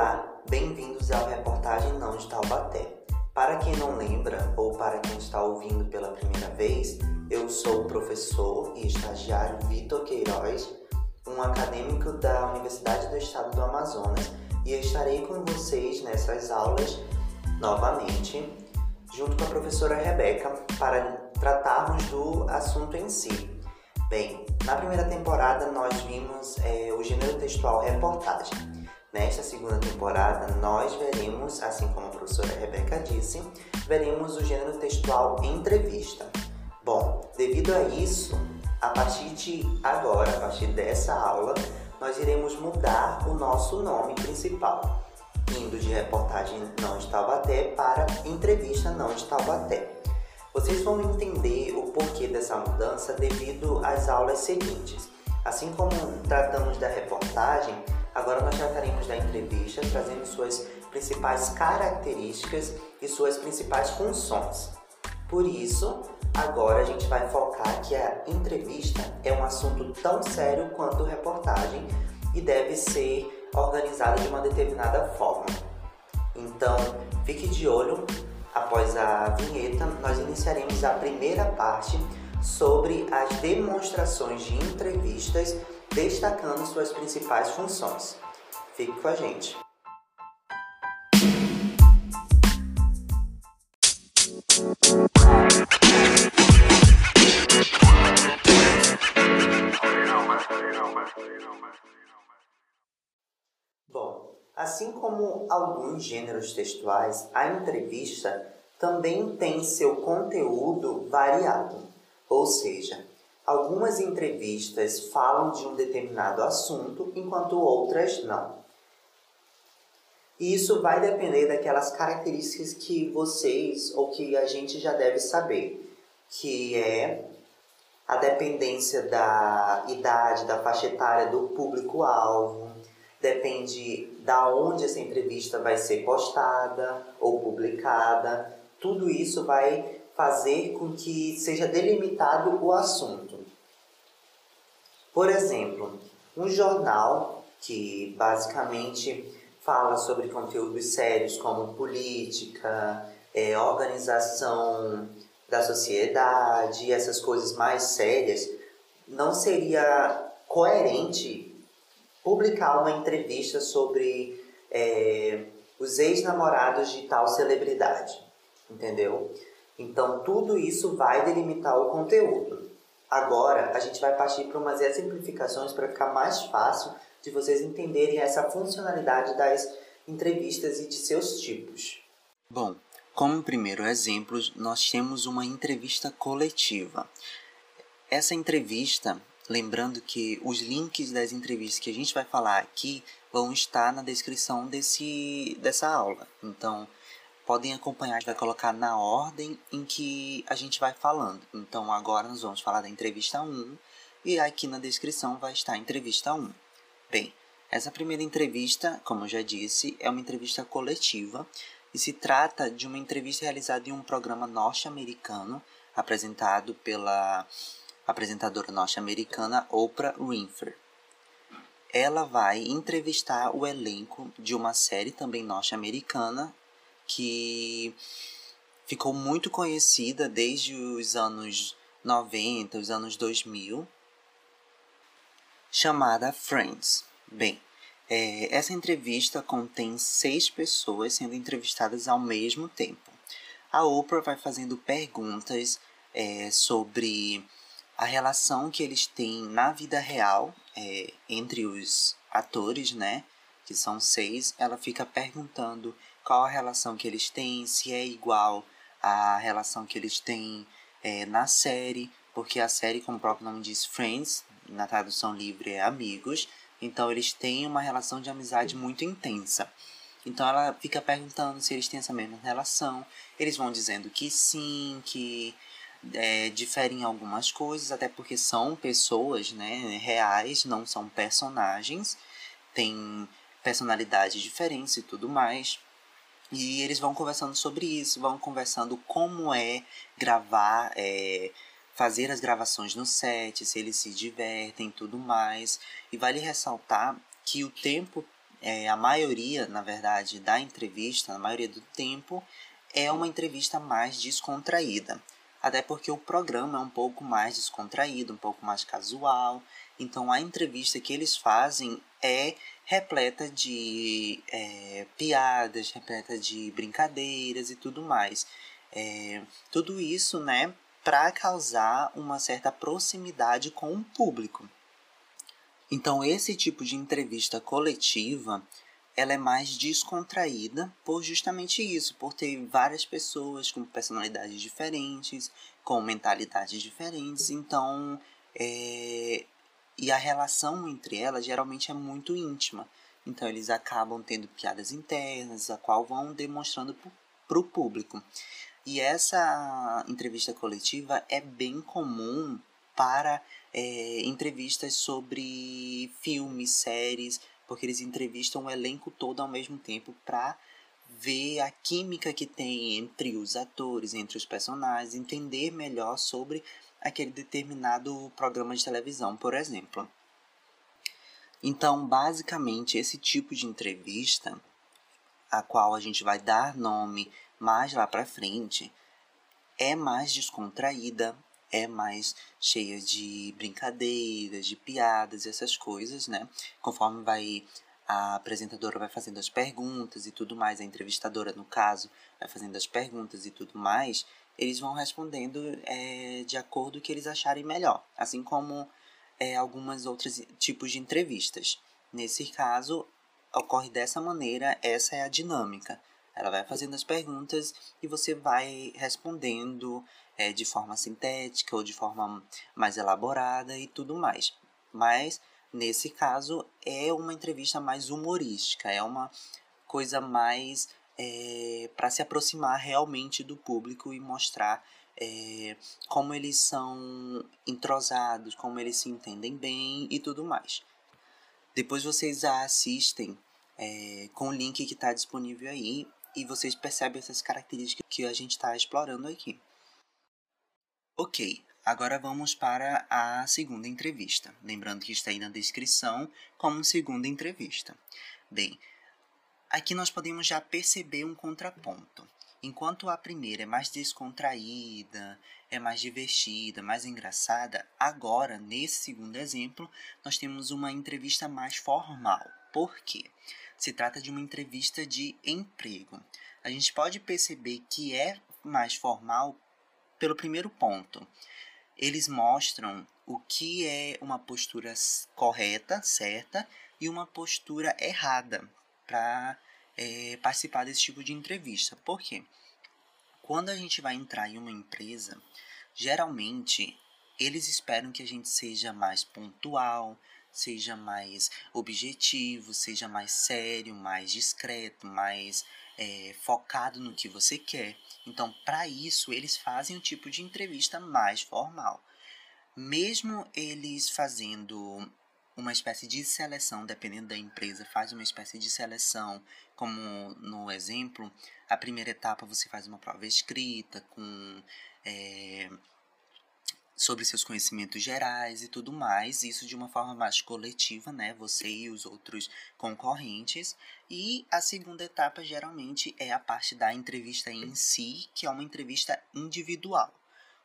Olá, bem-vindos ao Reportagem Não de Taubaté. Para quem não lembra ou para quem está ouvindo pela primeira vez, eu sou o professor e estagiário Vitor Queiroz, um acadêmico da Universidade do Estado do Amazonas, e estarei com vocês nessas aulas novamente, junto com a professora Rebeca, para tratarmos do assunto em si. Bem, na primeira temporada nós vimos é, o gênero textual reportagem. Nesta segunda temporada, nós veremos, assim como a professora Rebeca disse, veremos o gênero textual entrevista. Bom, devido a isso, a partir de agora, a partir dessa aula, nós iremos mudar o nosso nome principal, indo de reportagem não de Taubaté para entrevista não de Taubaté. Vocês vão entender o porquê dessa mudança devido às aulas seguintes. Assim como tratamos da reportagem, Agora nós trataremos da entrevista, trazendo suas principais características e suas principais funções. Por isso, agora a gente vai focar que a entrevista é um assunto tão sério quanto reportagem e deve ser organizada de uma determinada forma. Então, fique de olho. Após a vinheta, nós iniciaremos a primeira parte sobre as demonstrações de entrevistas destacando suas principais funções. Fique com a gente. Bom, assim como alguns gêneros textuais, a entrevista também tem seu conteúdo variado, ou seja, Algumas entrevistas falam de um determinado assunto, enquanto outras não. E isso vai depender daquelas características que vocês ou que a gente já deve saber, que é a dependência da idade, da faixa etária do público-alvo, depende da onde essa entrevista vai ser postada ou publicada. Tudo isso vai fazer com que seja delimitado o assunto. Por exemplo, um jornal que basicamente fala sobre conteúdos sérios como política, é, organização da sociedade, essas coisas mais sérias, não seria coerente publicar uma entrevista sobre é, os ex-namorados de tal celebridade, entendeu? Então, tudo isso vai delimitar o conteúdo. Agora, a gente vai partir para umas exemplificações para ficar mais fácil de vocês entenderem essa funcionalidade das entrevistas e de seus tipos. Bom, como primeiro exemplo, nós temos uma entrevista coletiva. Essa entrevista, lembrando que os links das entrevistas que a gente vai falar aqui vão estar na descrição desse, dessa aula. Então, podem acompanhar, a gente vai colocar na ordem em que a gente vai falando. Então agora nós vamos falar da entrevista 1 e aqui na descrição vai estar a entrevista 1. Bem, essa primeira entrevista, como eu já disse, é uma entrevista coletiva e se trata de uma entrevista realizada em um programa norte-americano apresentado pela apresentadora norte-americana Oprah Winfrey. Ela vai entrevistar o elenco de uma série também norte-americana que ficou muito conhecida desde os anos 90, os anos 2000, chamada Friends. Bem, é, essa entrevista contém seis pessoas sendo entrevistadas ao mesmo tempo. A Oprah vai fazendo perguntas é, sobre a relação que eles têm na vida real é, entre os atores, né? Que são seis. Ela fica perguntando qual a relação que eles têm, se é igual à relação que eles têm é, na série, porque a série, como o próprio nome diz, Friends, na tradução livre é amigos, então eles têm uma relação de amizade muito intensa. Então ela fica perguntando se eles têm essa mesma relação. Eles vão dizendo que sim, que é, diferem algumas coisas, até porque são pessoas né, reais, não são personagens, têm personalidades diferentes e tudo mais. E eles vão conversando sobre isso, vão conversando como é gravar, é, fazer as gravações no set, se eles se divertem tudo mais. E vale ressaltar que o tempo é, a maioria, na verdade, da entrevista, na maioria do tempo, é uma entrevista mais descontraída. Até porque o programa é um pouco mais descontraído, um pouco mais casual. Então a entrevista que eles fazem é repleta de é, piadas, repleta de brincadeiras e tudo mais. É, tudo isso, né, para causar uma certa proximidade com o público. Então, esse tipo de entrevista coletiva, ela é mais descontraída por justamente isso, por ter várias pessoas com personalidades diferentes, com mentalidades diferentes, então é, e a relação entre elas geralmente é muito íntima. Então eles acabam tendo piadas internas, a qual vão demonstrando para o público. E essa entrevista coletiva é bem comum para é, entrevistas sobre filmes, séries, porque eles entrevistam o elenco todo ao mesmo tempo para ver a química que tem entre os atores, entre os personagens, entender melhor sobre aquele determinado programa de televisão, por exemplo. Então, basicamente, esse tipo de entrevista, a qual a gente vai dar nome mais lá para frente, é mais descontraída, é mais cheia de brincadeiras, de piadas, essas coisas, né? Conforme vai a apresentadora vai fazendo as perguntas e tudo mais, a entrevistadora, no caso, vai fazendo as perguntas e tudo mais, eles vão respondendo é, de acordo com o que eles acharem melhor, assim como é, algumas outros tipos de entrevistas. Nesse caso, ocorre dessa maneira, essa é a dinâmica. Ela vai fazendo as perguntas e você vai respondendo é, de forma sintética ou de forma mais elaborada e tudo mais. Mas nesse caso é uma entrevista mais humorística, é uma coisa mais é, para se aproximar realmente do público e mostrar é, como eles são entrosados, como eles se entendem bem e tudo mais. Depois vocês a assistem é, com o link que está disponível aí e vocês percebem essas características que a gente está explorando aqui. Ok, agora vamos para a segunda entrevista. Lembrando que está aí na descrição como segunda entrevista. Bem, aqui nós podemos já perceber um contraponto. Enquanto a primeira é mais descontraída, é mais divertida, mais engraçada, agora, nesse segundo exemplo, nós temos uma entrevista mais formal. Por quê? Se trata de uma entrevista de emprego. A gente pode perceber que é mais formal pelo primeiro ponto. Eles mostram o que é uma postura correta, certa, e uma postura errada para é, participar desse tipo de entrevista. Por quê? Quando a gente vai entrar em uma empresa, geralmente eles esperam que a gente seja mais pontual, seja mais objetivo, seja mais sério, mais discreto, mais é, focado no que você quer. Então, para isso, eles fazem um tipo de entrevista mais formal. Mesmo eles fazendo uma espécie de seleção, dependendo da empresa, faz uma espécie de seleção, como no exemplo, a primeira etapa você faz uma prova escrita com é, sobre seus conhecimentos gerais e tudo mais, isso de uma forma mais coletiva, né? Você e os outros concorrentes. E a segunda etapa geralmente é a parte da entrevista em si, que é uma entrevista individual.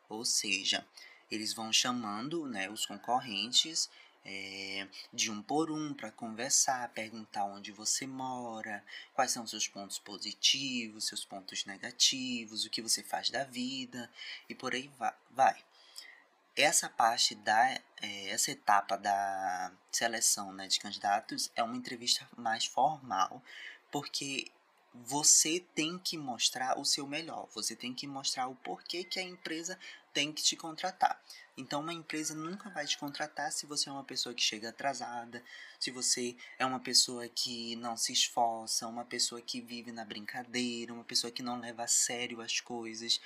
Ou seja, eles vão chamando né, os concorrentes é, de um por um para conversar, perguntar onde você mora, quais são seus pontos positivos, seus pontos negativos, o que você faz da vida e por aí vai. Essa parte da é, essa etapa da seleção né, de candidatos é uma entrevista mais formal porque você tem que mostrar o seu melhor você tem que mostrar o porquê que a empresa tem que te contratar então uma empresa nunca vai te contratar se você é uma pessoa que chega atrasada se você é uma pessoa que não se esforça uma pessoa que vive na brincadeira uma pessoa que não leva a sério as coisas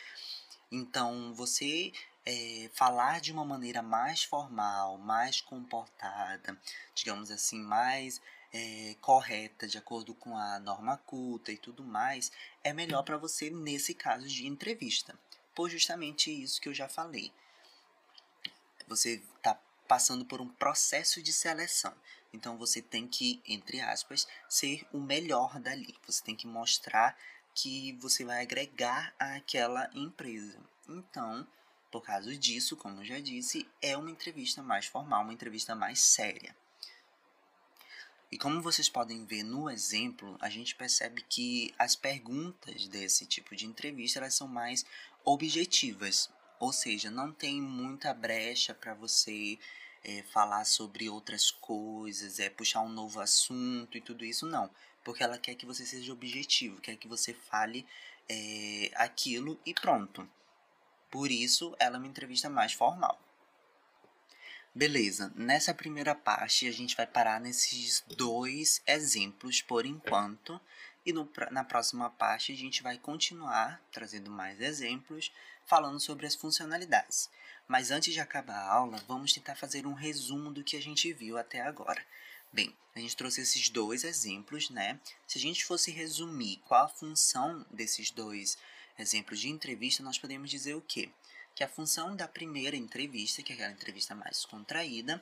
então você é, falar de uma maneira mais formal, mais comportada, digamos assim, mais é, correta, de acordo com a norma culta e tudo mais, é melhor para você nesse caso de entrevista. Por justamente isso que eu já falei. Você está passando por um processo de seleção. Então você tem que, entre aspas, ser o melhor dali. Você tem que mostrar que você vai agregar àquela empresa. Então, por causa disso, como eu já disse, é uma entrevista mais formal, uma entrevista mais séria. E como vocês podem ver no exemplo, a gente percebe que as perguntas desse tipo de entrevista elas são mais objetivas, ou seja, não tem muita brecha para você é, falar sobre outras coisas, é puxar um novo assunto e tudo isso, não. Porque ela quer que você seja objetivo, quer que você fale é, aquilo e pronto. Por isso, ela é uma entrevista mais formal. Beleza, nessa primeira parte a gente vai parar nesses dois exemplos por enquanto. E no, na próxima parte a gente vai continuar trazendo mais exemplos, falando sobre as funcionalidades. Mas antes de acabar a aula, vamos tentar fazer um resumo do que a gente viu até agora. Bem, a gente trouxe esses dois exemplos, né? Se a gente fosse resumir qual a função desses dois exemplos de entrevista, nós podemos dizer o quê? Que a função da primeira entrevista, que é aquela entrevista mais contraída,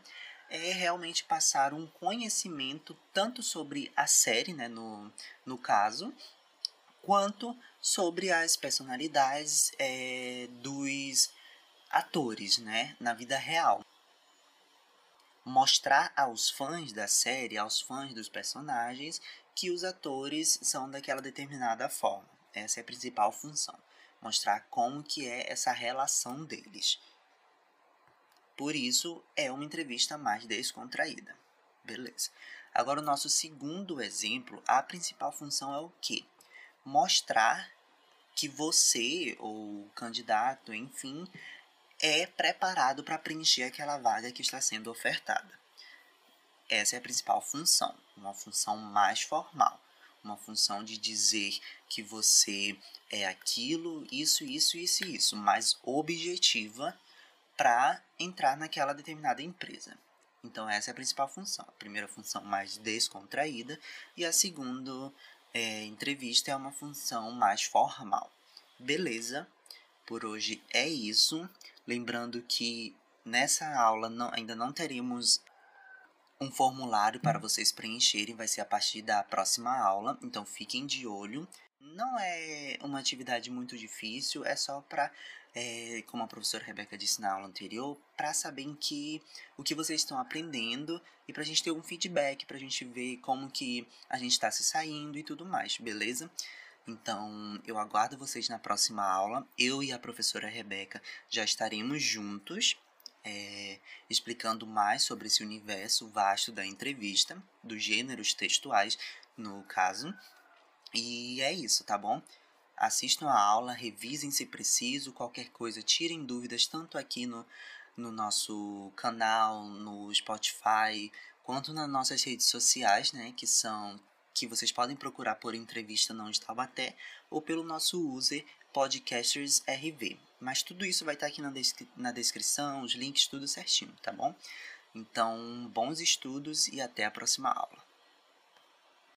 é realmente passar um conhecimento tanto sobre a série, né, no, no caso, quanto sobre as personalidades é, dos atores, né, na vida real. Mostrar aos fãs da série, aos fãs dos personagens, que os atores são daquela determinada forma. Essa é a principal função. Mostrar como que é essa relação deles. Por isso, é uma entrevista mais descontraída. Beleza. Agora, o nosso segundo exemplo, a principal função é o quê? Mostrar que você, ou o candidato, enfim, é preparado para preencher aquela vaga que está sendo ofertada. Essa é a principal função, uma função mais formal, uma função de dizer que você é aquilo, isso, isso, isso isso, mais objetiva para entrar naquela determinada empresa. Então essa é a principal função. A primeira função mais descontraída e a segunda é, entrevista é uma função mais formal. Beleza? Por hoje é isso. Lembrando que nessa aula não, ainda não teremos um formulário para vocês preencherem, vai ser a partir da próxima aula, então fiquem de olho. Não é uma atividade muito difícil, é só para, é, como a professora Rebeca disse na aula anterior, para saber que o que vocês estão aprendendo e para a gente ter um feedback, para a gente ver como que a gente está se saindo e tudo mais, beleza? Então, eu aguardo vocês na próxima aula. Eu e a professora Rebeca já estaremos juntos, é, explicando mais sobre esse universo vasto da entrevista, dos gêneros textuais, no caso. E é isso, tá bom? Assistam a aula, revisem se preciso, qualquer coisa, tirem dúvidas tanto aqui no, no nosso canal, no Spotify, quanto nas nossas redes sociais, né, que são que vocês podem procurar por entrevista não de ou pelo nosso user Podcasters RV. Mas tudo isso vai estar aqui na, descri na descrição, os links, tudo certinho, tá bom? Então, bons estudos e até a próxima aula.